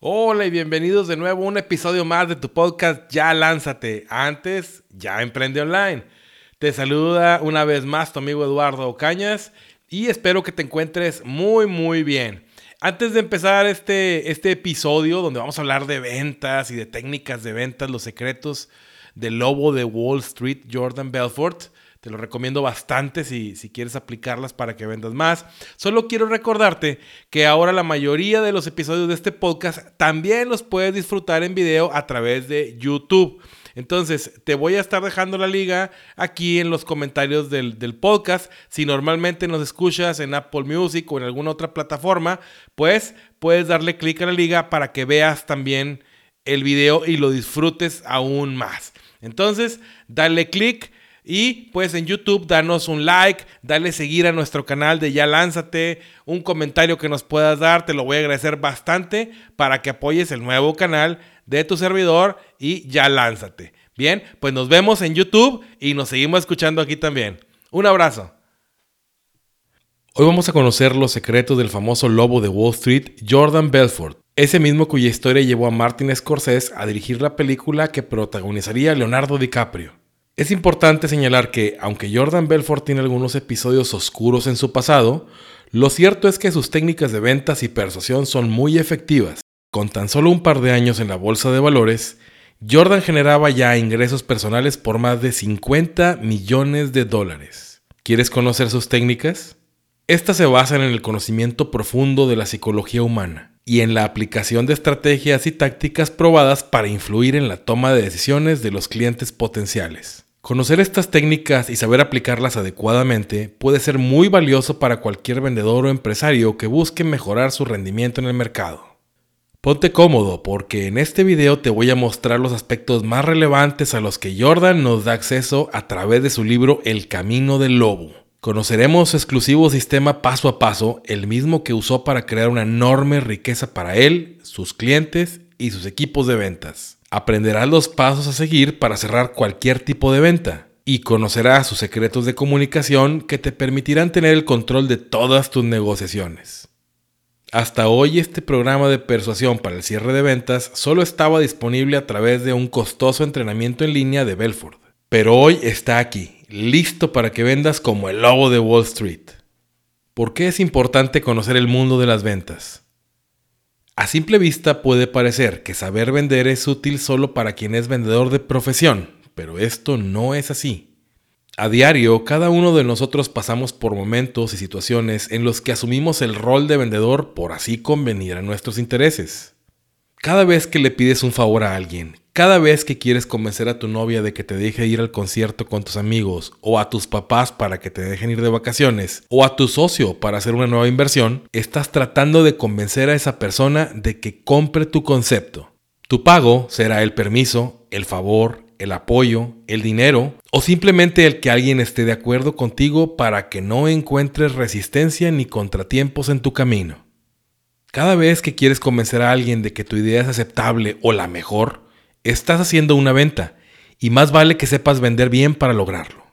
Hola y bienvenidos de nuevo a un episodio más de tu podcast Ya Lánzate. Antes, ya emprende online. Te saluda una vez más tu amigo Eduardo Ocañas y espero que te encuentres muy muy bien. Antes de empezar este, este episodio donde vamos a hablar de ventas y de técnicas de ventas, los secretos del lobo de Wall Street, Jordan Belfort, te lo recomiendo bastante si, si quieres aplicarlas para que vendas más. Solo quiero recordarte que ahora la mayoría de los episodios de este podcast también los puedes disfrutar en video a través de YouTube. Entonces, te voy a estar dejando la liga aquí en los comentarios del, del, podcast. Si normalmente nos escuchas en Apple Music o en alguna otra plataforma, pues puedes darle clic a la liga para que veas también el video y lo disfrutes aún más. Entonces, dale clic y pues en YouTube danos un like, dale seguir a nuestro canal de Ya Lánzate, un comentario que nos puedas dar, te lo voy a agradecer bastante para que apoyes el nuevo canal de tu servidor y Ya Lánzate. Bien, pues nos vemos en YouTube y nos seguimos escuchando aquí también. Un abrazo. Hoy vamos a conocer los secretos del famoso lobo de Wall Street, Jordan Belfort, ese mismo cuya historia llevó a Martin Scorsese a dirigir la película que protagonizaría Leonardo DiCaprio. Es importante señalar que, aunque Jordan Belfort tiene algunos episodios oscuros en su pasado, lo cierto es que sus técnicas de ventas y persuasión son muy efectivas. Con tan solo un par de años en la bolsa de valores, Jordan generaba ya ingresos personales por más de 50 millones de dólares. ¿Quieres conocer sus técnicas? Estas se basan en el conocimiento profundo de la psicología humana y en la aplicación de estrategias y tácticas probadas para influir en la toma de decisiones de los clientes potenciales. Conocer estas técnicas y saber aplicarlas adecuadamente puede ser muy valioso para cualquier vendedor o empresario que busque mejorar su rendimiento en el mercado. Ponte cómodo porque en este video te voy a mostrar los aspectos más relevantes a los que Jordan nos da acceso a través de su libro El Camino del Lobo. Conoceremos su exclusivo sistema paso a paso, el mismo que usó para crear una enorme riqueza para él, sus clientes y sus equipos de ventas. Aprenderás los pasos a seguir para cerrar cualquier tipo de venta y conocerás sus secretos de comunicación que te permitirán tener el control de todas tus negociaciones. Hasta hoy este programa de persuasión para el cierre de ventas solo estaba disponible a través de un costoso entrenamiento en línea de Belford, pero hoy está aquí, listo para que vendas como el lobo de Wall Street. ¿Por qué es importante conocer el mundo de las ventas? A simple vista puede parecer que saber vender es útil solo para quien es vendedor de profesión, pero esto no es así. A diario, cada uno de nosotros pasamos por momentos y situaciones en los que asumimos el rol de vendedor por así convenir a nuestros intereses. Cada vez que le pides un favor a alguien, cada vez que quieres convencer a tu novia de que te deje ir al concierto con tus amigos, o a tus papás para que te dejen ir de vacaciones, o a tu socio para hacer una nueva inversión, estás tratando de convencer a esa persona de que compre tu concepto. Tu pago será el permiso, el favor, el apoyo, el dinero, o simplemente el que alguien esté de acuerdo contigo para que no encuentres resistencia ni contratiempos en tu camino. Cada vez que quieres convencer a alguien de que tu idea es aceptable o la mejor, estás haciendo una venta y más vale que sepas vender bien para lograrlo.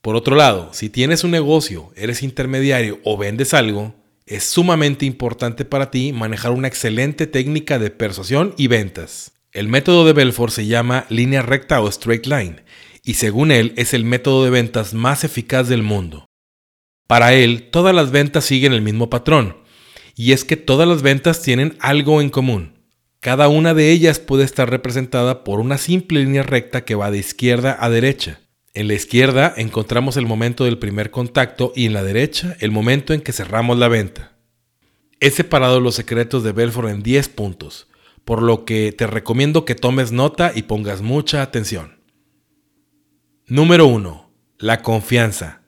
Por otro lado, si tienes un negocio, eres intermediario o vendes algo, es sumamente importante para ti manejar una excelente técnica de persuasión y ventas. El método de Belfort se llama línea recta o straight line, y según él es el método de ventas más eficaz del mundo. Para él, todas las ventas siguen el mismo patrón, y es que todas las ventas tienen algo en común. Cada una de ellas puede estar representada por una simple línea recta que va de izquierda a derecha. En la izquierda encontramos el momento del primer contacto y en la derecha el momento en que cerramos la venta. He separado los secretos de Belfort en 10 puntos, por lo que te recomiendo que tomes nota y pongas mucha atención. Número 1. La confianza.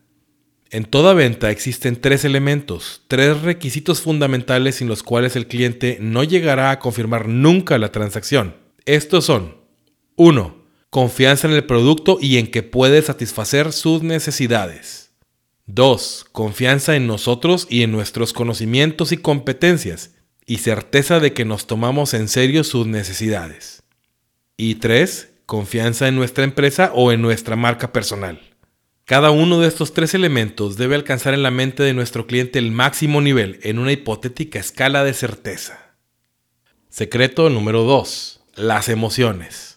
En toda venta existen tres elementos, tres requisitos fundamentales sin los cuales el cliente no llegará a confirmar nunca la transacción. Estos son 1. Confianza en el producto y en que puede satisfacer sus necesidades. 2. Confianza en nosotros y en nuestros conocimientos y competencias y certeza de que nos tomamos en serio sus necesidades. Y 3. Confianza en nuestra empresa o en nuestra marca personal. Cada uno de estos tres elementos debe alcanzar en la mente de nuestro cliente el máximo nivel en una hipotética escala de certeza. Secreto número 2. Las emociones.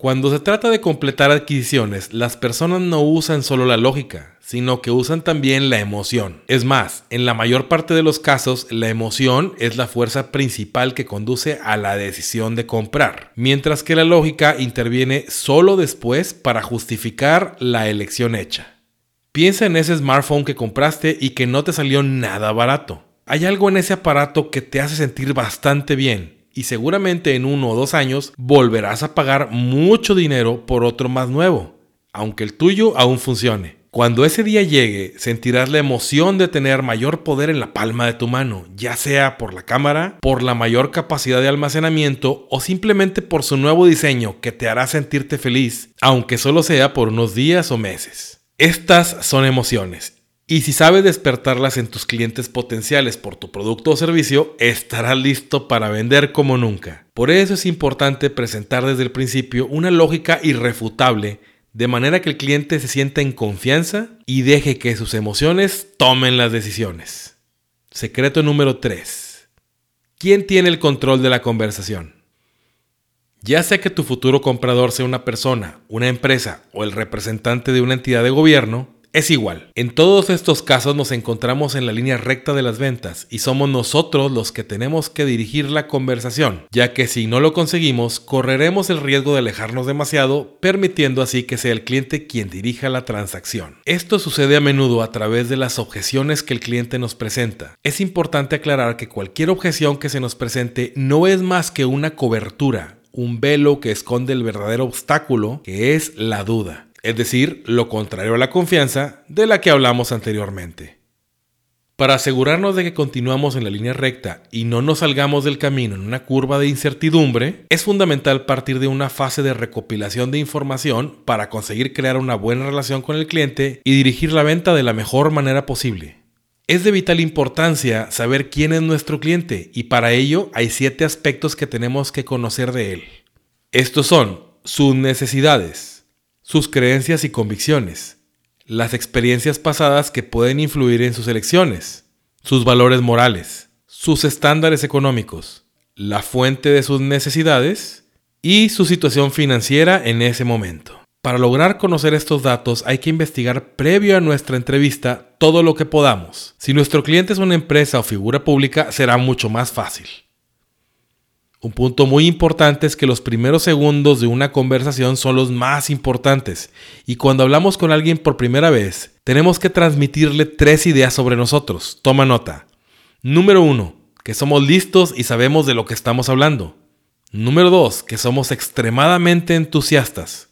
Cuando se trata de completar adquisiciones, las personas no usan solo la lógica, sino que usan también la emoción. Es más, en la mayor parte de los casos, la emoción es la fuerza principal que conduce a la decisión de comprar, mientras que la lógica interviene solo después para justificar la elección hecha. Piensa en ese smartphone que compraste y que no te salió nada barato. Hay algo en ese aparato que te hace sentir bastante bien y seguramente en uno o dos años volverás a pagar mucho dinero por otro más nuevo, aunque el tuyo aún funcione. Cuando ese día llegue, sentirás la emoción de tener mayor poder en la palma de tu mano, ya sea por la cámara, por la mayor capacidad de almacenamiento o simplemente por su nuevo diseño que te hará sentirte feliz, aunque solo sea por unos días o meses. Estas son emociones y si sabes despertarlas en tus clientes potenciales por tu producto o servicio, estarás listo para vender como nunca. Por eso es importante presentar desde el principio una lógica irrefutable, de manera que el cliente se sienta en confianza y deje que sus emociones tomen las decisiones. Secreto número 3. ¿Quién tiene el control de la conversación? Ya sea que tu futuro comprador sea una persona, una empresa o el representante de una entidad de gobierno, es igual. En todos estos casos nos encontramos en la línea recta de las ventas y somos nosotros los que tenemos que dirigir la conversación, ya que si no lo conseguimos, correremos el riesgo de alejarnos demasiado, permitiendo así que sea el cliente quien dirija la transacción. Esto sucede a menudo a través de las objeciones que el cliente nos presenta. Es importante aclarar que cualquier objeción que se nos presente no es más que una cobertura, un velo que esconde el verdadero obstáculo, que es la duda es decir, lo contrario a la confianza de la que hablamos anteriormente. Para asegurarnos de que continuamos en la línea recta y no nos salgamos del camino en una curva de incertidumbre, es fundamental partir de una fase de recopilación de información para conseguir crear una buena relación con el cliente y dirigir la venta de la mejor manera posible. Es de vital importancia saber quién es nuestro cliente y para ello hay siete aspectos que tenemos que conocer de él. Estos son sus necesidades, sus creencias y convicciones, las experiencias pasadas que pueden influir en sus elecciones, sus valores morales, sus estándares económicos, la fuente de sus necesidades y su situación financiera en ese momento. Para lograr conocer estos datos hay que investigar previo a nuestra entrevista todo lo que podamos. Si nuestro cliente es una empresa o figura pública será mucho más fácil. Un punto muy importante es que los primeros segundos de una conversación son los más importantes y cuando hablamos con alguien por primera vez tenemos que transmitirle tres ideas sobre nosotros. Toma nota. Número uno, que somos listos y sabemos de lo que estamos hablando. Número dos, que somos extremadamente entusiastas.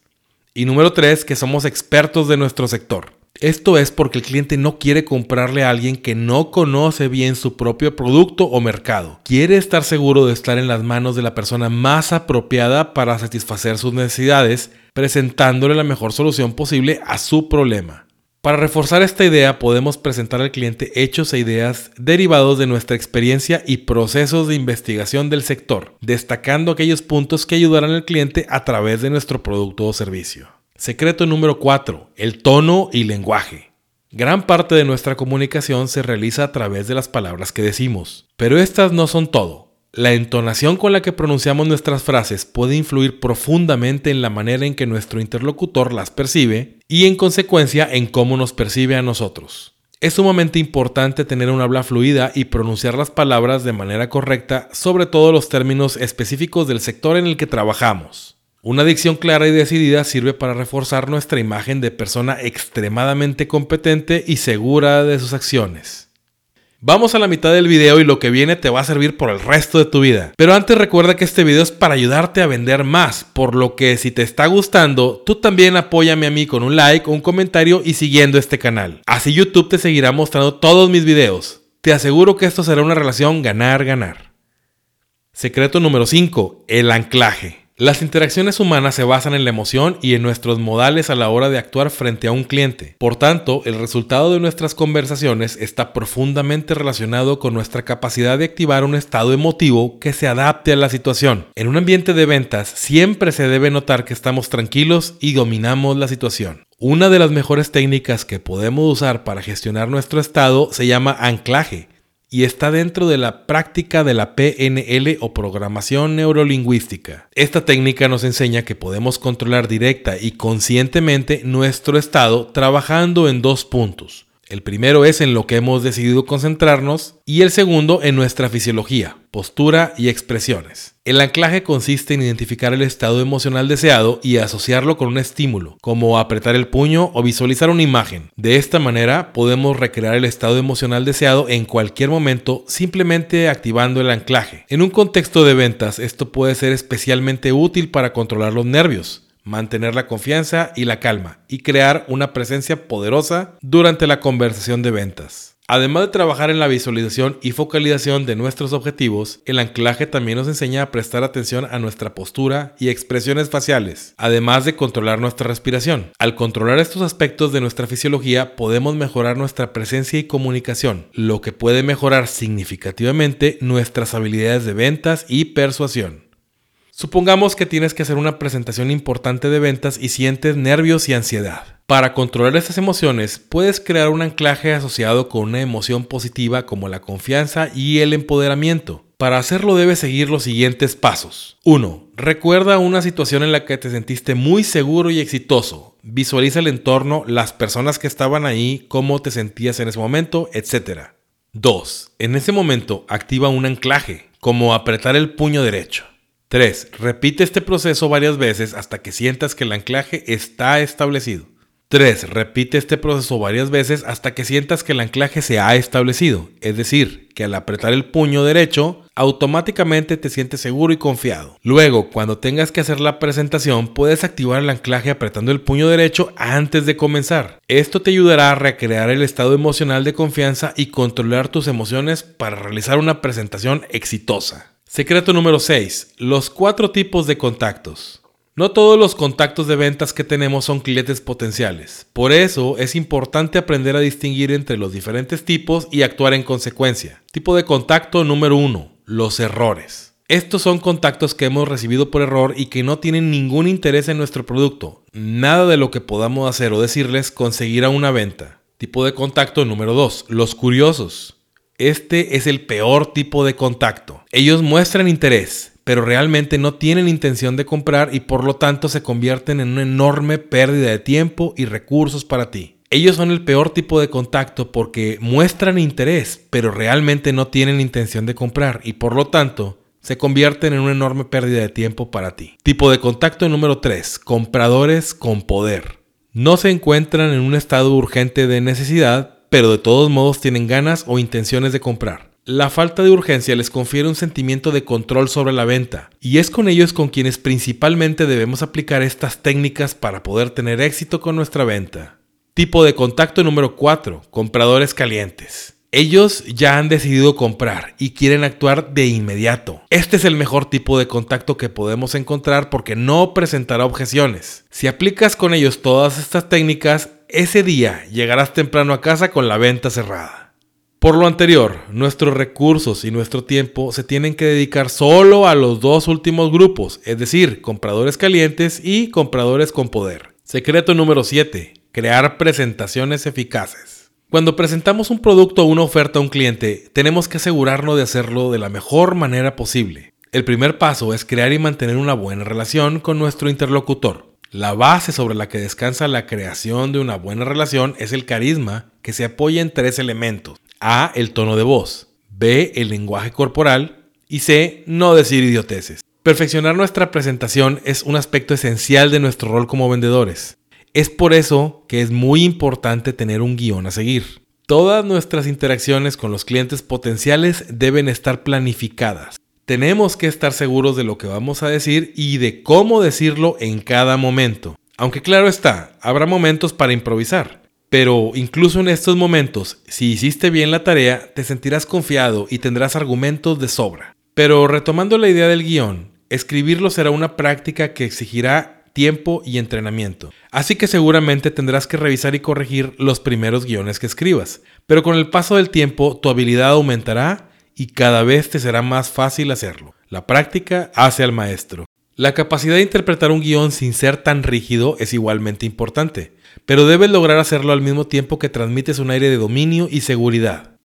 Y número tres, que somos expertos de nuestro sector. Esto es porque el cliente no quiere comprarle a alguien que no conoce bien su propio producto o mercado. Quiere estar seguro de estar en las manos de la persona más apropiada para satisfacer sus necesidades, presentándole la mejor solución posible a su problema. Para reforzar esta idea podemos presentar al cliente hechos e ideas derivados de nuestra experiencia y procesos de investigación del sector, destacando aquellos puntos que ayudarán al cliente a través de nuestro producto o servicio. Secreto número 4. El tono y lenguaje. Gran parte de nuestra comunicación se realiza a través de las palabras que decimos, pero estas no son todo. La entonación con la que pronunciamos nuestras frases puede influir profundamente en la manera en que nuestro interlocutor las percibe y en consecuencia en cómo nos percibe a nosotros. Es sumamente importante tener un habla fluida y pronunciar las palabras de manera correcta, sobre todo los términos específicos del sector en el que trabajamos. Una dicción clara y decidida sirve para reforzar nuestra imagen de persona extremadamente competente y segura de sus acciones. Vamos a la mitad del video y lo que viene te va a servir por el resto de tu vida. Pero antes recuerda que este video es para ayudarte a vender más, por lo que si te está gustando, tú también apóyame a mí con un like, un comentario y siguiendo este canal. Así YouTube te seguirá mostrando todos mis videos. Te aseguro que esto será una relación ganar-ganar. Secreto número 5. El anclaje. Las interacciones humanas se basan en la emoción y en nuestros modales a la hora de actuar frente a un cliente. Por tanto, el resultado de nuestras conversaciones está profundamente relacionado con nuestra capacidad de activar un estado emotivo que se adapte a la situación. En un ambiente de ventas siempre se debe notar que estamos tranquilos y dominamos la situación. Una de las mejores técnicas que podemos usar para gestionar nuestro estado se llama anclaje y está dentro de la práctica de la PNL o programación neurolingüística. Esta técnica nos enseña que podemos controlar directa y conscientemente nuestro estado trabajando en dos puntos. El primero es en lo que hemos decidido concentrarnos y el segundo en nuestra fisiología, postura y expresiones. El anclaje consiste en identificar el estado emocional deseado y asociarlo con un estímulo, como apretar el puño o visualizar una imagen. De esta manera podemos recrear el estado emocional deseado en cualquier momento simplemente activando el anclaje. En un contexto de ventas esto puede ser especialmente útil para controlar los nervios mantener la confianza y la calma y crear una presencia poderosa durante la conversación de ventas. Además de trabajar en la visualización y focalización de nuestros objetivos, el anclaje también nos enseña a prestar atención a nuestra postura y expresiones faciales, además de controlar nuestra respiración. Al controlar estos aspectos de nuestra fisiología, podemos mejorar nuestra presencia y comunicación, lo que puede mejorar significativamente nuestras habilidades de ventas y persuasión. Supongamos que tienes que hacer una presentación importante de ventas y sientes nervios y ansiedad. Para controlar estas emociones, puedes crear un anclaje asociado con una emoción positiva como la confianza y el empoderamiento. Para hacerlo debes seguir los siguientes pasos. 1. Recuerda una situación en la que te sentiste muy seguro y exitoso. Visualiza el entorno, las personas que estaban ahí, cómo te sentías en ese momento, etc. 2. En ese momento activa un anclaje, como apretar el puño derecho. 3. Repite este proceso varias veces hasta que sientas que el anclaje está establecido. 3. Repite este proceso varias veces hasta que sientas que el anclaje se ha establecido, es decir, que al apretar el puño derecho, automáticamente te sientes seguro y confiado. Luego, cuando tengas que hacer la presentación, puedes activar el anclaje apretando el puño derecho antes de comenzar. Esto te ayudará a recrear el estado emocional de confianza y controlar tus emociones para realizar una presentación exitosa. Secreto número 6. Los cuatro tipos de contactos. No todos los contactos de ventas que tenemos son clientes potenciales. Por eso es importante aprender a distinguir entre los diferentes tipos y actuar en consecuencia. Tipo de contacto número 1. Los errores. Estos son contactos que hemos recibido por error y que no tienen ningún interés en nuestro producto. Nada de lo que podamos hacer o decirles conseguirá una venta. Tipo de contacto número 2. Los curiosos. Este es el peor tipo de contacto. Ellos muestran interés, pero realmente no tienen intención de comprar y por lo tanto se convierten en una enorme pérdida de tiempo y recursos para ti. Ellos son el peor tipo de contacto porque muestran interés, pero realmente no tienen intención de comprar y por lo tanto se convierten en una enorme pérdida de tiempo para ti. Tipo de contacto número 3. Compradores con poder. No se encuentran en un estado urgente de necesidad, pero de todos modos tienen ganas o intenciones de comprar. La falta de urgencia les confiere un sentimiento de control sobre la venta, y es con ellos con quienes principalmente debemos aplicar estas técnicas para poder tener éxito con nuestra venta. Tipo de contacto número 4. Compradores calientes. Ellos ya han decidido comprar y quieren actuar de inmediato. Este es el mejor tipo de contacto que podemos encontrar porque no presentará objeciones. Si aplicas con ellos todas estas técnicas, ese día llegarás temprano a casa con la venta cerrada. Por lo anterior, nuestros recursos y nuestro tiempo se tienen que dedicar solo a los dos últimos grupos, es decir, compradores calientes y compradores con poder. Secreto número 7. Crear presentaciones eficaces. Cuando presentamos un producto o una oferta a un cliente, tenemos que asegurarnos de hacerlo de la mejor manera posible. El primer paso es crear y mantener una buena relación con nuestro interlocutor. La base sobre la que descansa la creación de una buena relación es el carisma que se apoya en tres elementos. A, el tono de voz. B, el lenguaje corporal. Y C, no decir idioteces. Perfeccionar nuestra presentación es un aspecto esencial de nuestro rol como vendedores. Es por eso que es muy importante tener un guion a seguir. Todas nuestras interacciones con los clientes potenciales deben estar planificadas tenemos que estar seguros de lo que vamos a decir y de cómo decirlo en cada momento. Aunque claro está, habrá momentos para improvisar. Pero incluso en estos momentos, si hiciste bien la tarea, te sentirás confiado y tendrás argumentos de sobra. Pero retomando la idea del guion, escribirlo será una práctica que exigirá tiempo y entrenamiento. Así que seguramente tendrás que revisar y corregir los primeros guiones que escribas. Pero con el paso del tiempo tu habilidad aumentará y cada vez te será más fácil hacerlo. La práctica hace al maestro. La capacidad de interpretar un guion sin ser tan rígido es igualmente importante, pero debes lograr hacerlo al mismo tiempo que transmites un aire de dominio y seguridad.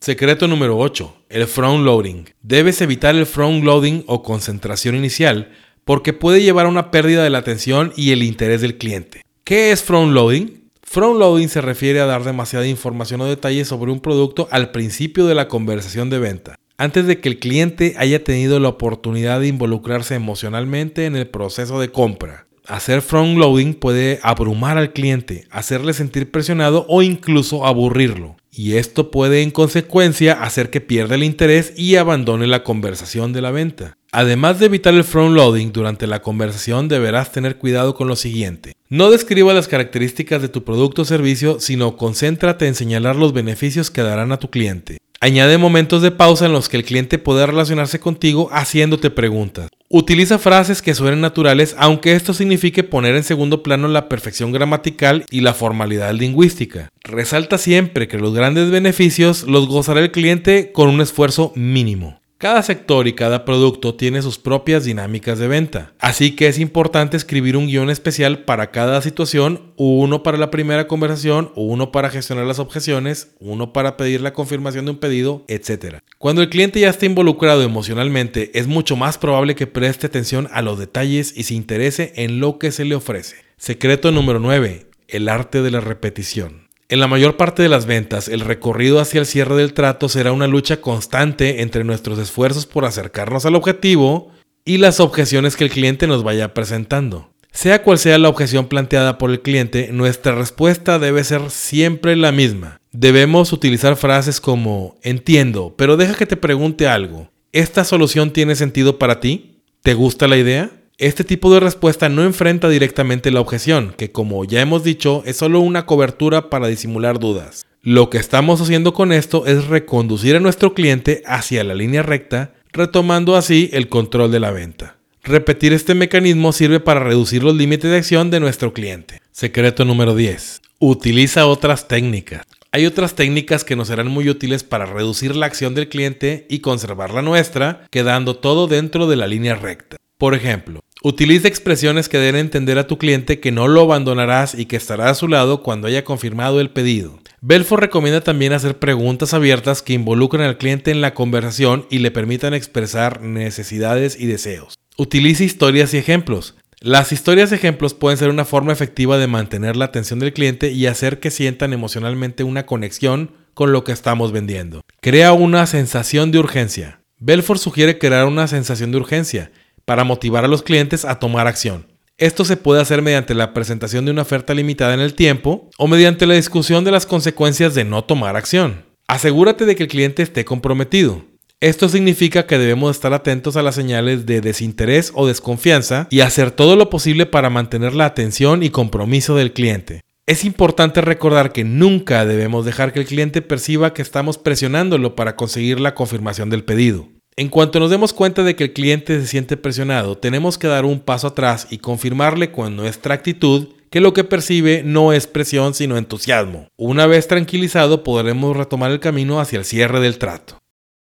Secreto número 8. El front loading. Debes evitar el front loading o concentración inicial porque puede llevar a una pérdida de la atención y el interés del cliente. ¿Qué es front loading? Front loading se refiere a dar demasiada información o detalles sobre un producto al principio de la conversación de venta, antes de que el cliente haya tenido la oportunidad de involucrarse emocionalmente en el proceso de compra. Hacer front loading puede abrumar al cliente, hacerle sentir presionado o incluso aburrirlo. Y esto puede en consecuencia hacer que pierda el interés y abandone la conversación de la venta. Además de evitar el front loading durante la conversación, deberás tener cuidado con lo siguiente. No describa las características de tu producto o servicio, sino concéntrate en señalar los beneficios que darán a tu cliente. Añade momentos de pausa en los que el cliente pueda relacionarse contigo haciéndote preguntas. Utiliza frases que suenen naturales, aunque esto signifique poner en segundo plano la perfección gramatical y la formalidad lingüística. Resalta siempre que los grandes beneficios los gozará el cliente con un esfuerzo mínimo. Cada sector y cada producto tiene sus propias dinámicas de venta, así que es importante escribir un guion especial para cada situación, uno para la primera conversación, uno para gestionar las objeciones, uno para pedir la confirmación de un pedido, etc. Cuando el cliente ya está involucrado emocionalmente, es mucho más probable que preste atención a los detalles y se interese en lo que se le ofrece. Secreto número 9. El arte de la repetición. En la mayor parte de las ventas, el recorrido hacia el cierre del trato será una lucha constante entre nuestros esfuerzos por acercarnos al objetivo y las objeciones que el cliente nos vaya presentando. Sea cual sea la objeción planteada por el cliente, nuestra respuesta debe ser siempre la misma. Debemos utilizar frases como entiendo, pero deja que te pregunte algo. ¿Esta solución tiene sentido para ti? ¿Te gusta la idea? Este tipo de respuesta no enfrenta directamente la objeción, que como ya hemos dicho es solo una cobertura para disimular dudas. Lo que estamos haciendo con esto es reconducir a nuestro cliente hacia la línea recta, retomando así el control de la venta. Repetir este mecanismo sirve para reducir los límites de acción de nuestro cliente. Secreto número 10. Utiliza otras técnicas. Hay otras técnicas que nos serán muy útiles para reducir la acción del cliente y conservar la nuestra, quedando todo dentro de la línea recta. Por ejemplo, Utiliza expresiones que den a entender a tu cliente que no lo abandonarás y que estará a su lado cuando haya confirmado el pedido. Belfort recomienda también hacer preguntas abiertas que involucren al cliente en la conversación y le permitan expresar necesidades y deseos. Utiliza historias y ejemplos. Las historias y ejemplos pueden ser una forma efectiva de mantener la atención del cliente y hacer que sientan emocionalmente una conexión con lo que estamos vendiendo. Crea una sensación de urgencia. Belfort sugiere crear una sensación de urgencia para motivar a los clientes a tomar acción. Esto se puede hacer mediante la presentación de una oferta limitada en el tiempo o mediante la discusión de las consecuencias de no tomar acción. Asegúrate de que el cliente esté comprometido. Esto significa que debemos estar atentos a las señales de desinterés o desconfianza y hacer todo lo posible para mantener la atención y compromiso del cliente. Es importante recordar que nunca debemos dejar que el cliente perciba que estamos presionándolo para conseguir la confirmación del pedido. En cuanto nos demos cuenta de que el cliente se siente presionado, tenemos que dar un paso atrás y confirmarle con nuestra actitud que lo que percibe no es presión sino entusiasmo. Una vez tranquilizado podremos retomar el camino hacia el cierre del trato.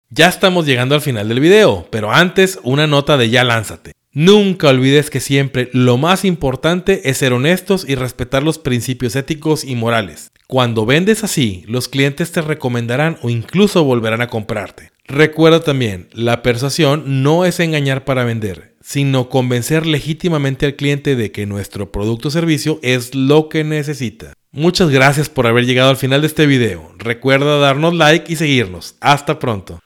Ya estamos llegando al final del video, pero antes una nota de ya lánzate. Nunca olvides que siempre lo más importante es ser honestos y respetar los principios éticos y morales. Cuando vendes así, los clientes te recomendarán o incluso volverán a comprarte. Recuerda también, la persuasión no es engañar para vender, sino convencer legítimamente al cliente de que nuestro producto o servicio es lo que necesita. Muchas gracias por haber llegado al final de este video. Recuerda darnos like y seguirnos. Hasta pronto.